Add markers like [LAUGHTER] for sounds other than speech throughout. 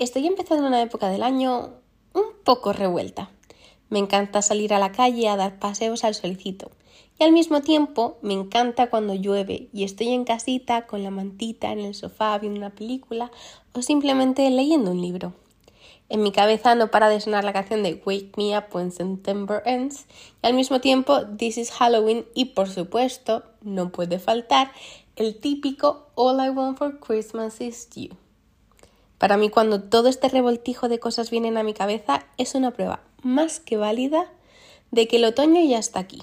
Estoy empezando una época del año un poco revuelta. Me encanta salir a la calle a dar paseos al solicito. Y al mismo tiempo me encanta cuando llueve y estoy en casita con la mantita en el sofá viendo una película o simplemente leyendo un libro. En mi cabeza no para de sonar la canción de Wake Me Up When September Ends y al mismo tiempo This is Halloween y por supuesto no puede faltar el típico All I Want for Christmas is You. Para mí, cuando todo este revoltijo de cosas vienen a mi cabeza, es una prueba más que válida de que el otoño ya está aquí.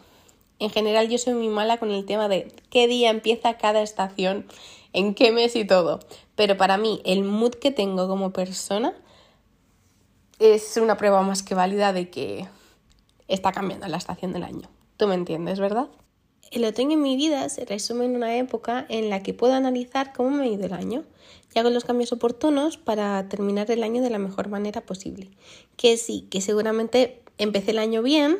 En general, yo soy muy mala con el tema de qué día empieza cada estación, en qué mes y todo. Pero para mí, el mood que tengo como persona es una prueba más que válida de que está cambiando la estación del año. Tú me entiendes, ¿verdad? El otoño en mi vida se resume en una época en la que puedo analizar cómo me ha ido el año y hago los cambios oportunos para terminar el año de la mejor manera posible. Que sí, que seguramente empecé el año bien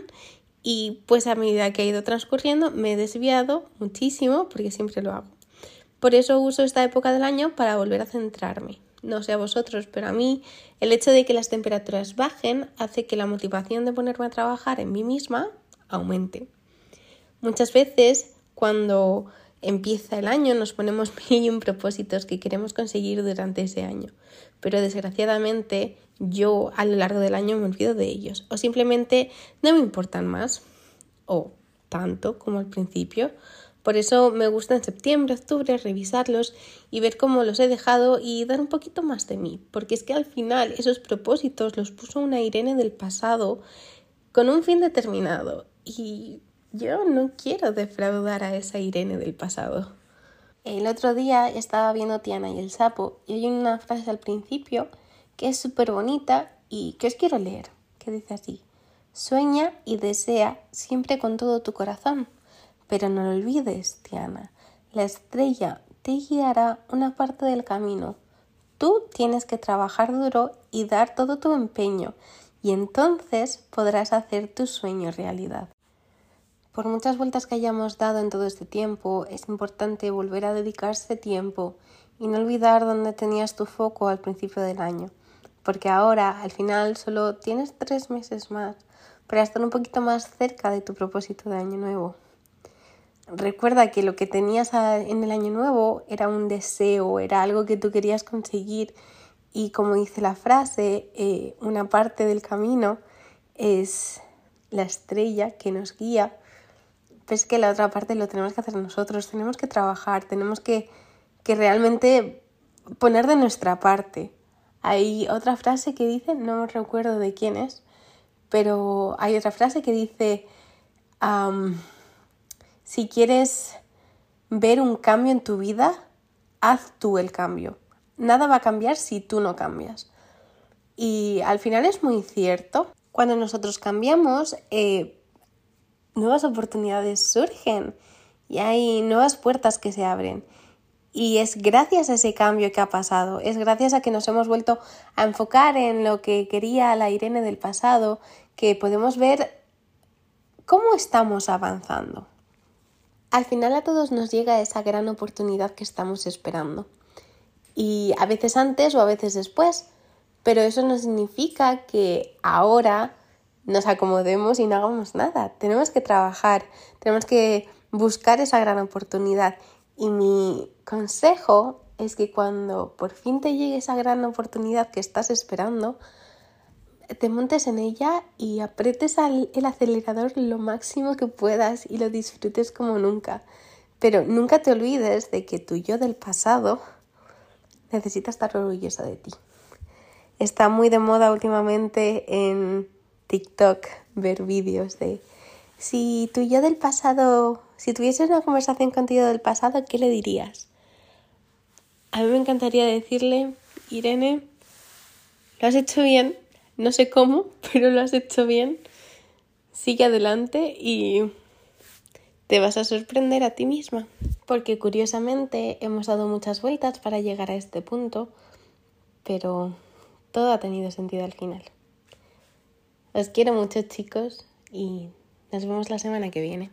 y pues a medida que ha ido transcurriendo me he desviado muchísimo porque siempre lo hago. Por eso uso esta época del año para volver a centrarme. No sé a vosotros, pero a mí el hecho de que las temperaturas bajen hace que la motivación de ponerme a trabajar en mí misma aumente. Muchas veces cuando empieza el año nos ponemos [LAUGHS] mil y un propósitos que queremos conseguir durante ese año, pero desgraciadamente yo a lo largo del año me olvido de ellos. O simplemente no me importan más o tanto como al principio. Por eso me gusta en septiembre, octubre revisarlos y ver cómo los he dejado y dar un poquito más de mí, porque es que al final esos propósitos los puso una Irene del pasado con un fin determinado. Y yo no quiero defraudar a esa Irene del pasado. El otro día estaba viendo Tiana y el sapo y hay una frase al principio que es súper bonita y que os quiero leer, que dice así. Sueña y desea siempre con todo tu corazón, pero no lo olvides, Tiana. La estrella te guiará una parte del camino. Tú tienes que trabajar duro y dar todo tu empeño, y entonces podrás hacer tu sueño realidad. Por muchas vueltas que hayamos dado en todo este tiempo, es importante volver a dedicarse tiempo y no olvidar dónde tenías tu foco al principio del año, porque ahora, al final, solo tienes tres meses más para estar un poquito más cerca de tu propósito de año nuevo. Recuerda que lo que tenías en el año nuevo era un deseo, era algo que tú querías conseguir y como dice la frase, eh, una parte del camino es la estrella que nos guía es que la otra parte lo tenemos que hacer nosotros, tenemos que trabajar, tenemos que, que realmente poner de nuestra parte. Hay otra frase que dice, no recuerdo de quién es, pero hay otra frase que dice, si quieres ver un cambio en tu vida, haz tú el cambio. Nada va a cambiar si tú no cambias. Y al final es muy cierto. Cuando nosotros cambiamos, eh, nuevas oportunidades surgen y hay nuevas puertas que se abren. Y es gracias a ese cambio que ha pasado, es gracias a que nos hemos vuelto a enfocar en lo que quería la Irene del pasado, que podemos ver cómo estamos avanzando. Al final a todos nos llega esa gran oportunidad que estamos esperando. Y a veces antes o a veces después. Pero eso no significa que ahora nos acomodemos y no hagamos nada. Tenemos que trabajar, tenemos que buscar esa gran oportunidad. Y mi consejo es que cuando por fin te llegue esa gran oportunidad que estás esperando, te montes en ella y apretes el acelerador lo máximo que puedas y lo disfrutes como nunca. Pero nunca te olvides de que tu yo del pasado necesita estar orgullosa de ti. Está muy de moda últimamente en TikTok ver vídeos de si tú y yo del pasado, si tuvieses una conversación contigo del pasado, ¿qué le dirías? A mí me encantaría decirle, Irene, lo has hecho bien, no sé cómo, [LAUGHS] pero lo has hecho bien, sigue adelante y te vas a sorprender a ti misma. Porque curiosamente hemos dado muchas vueltas para llegar a este punto, pero todo ha tenido sentido al final. Os quiero mucho chicos y nos vemos la semana que viene.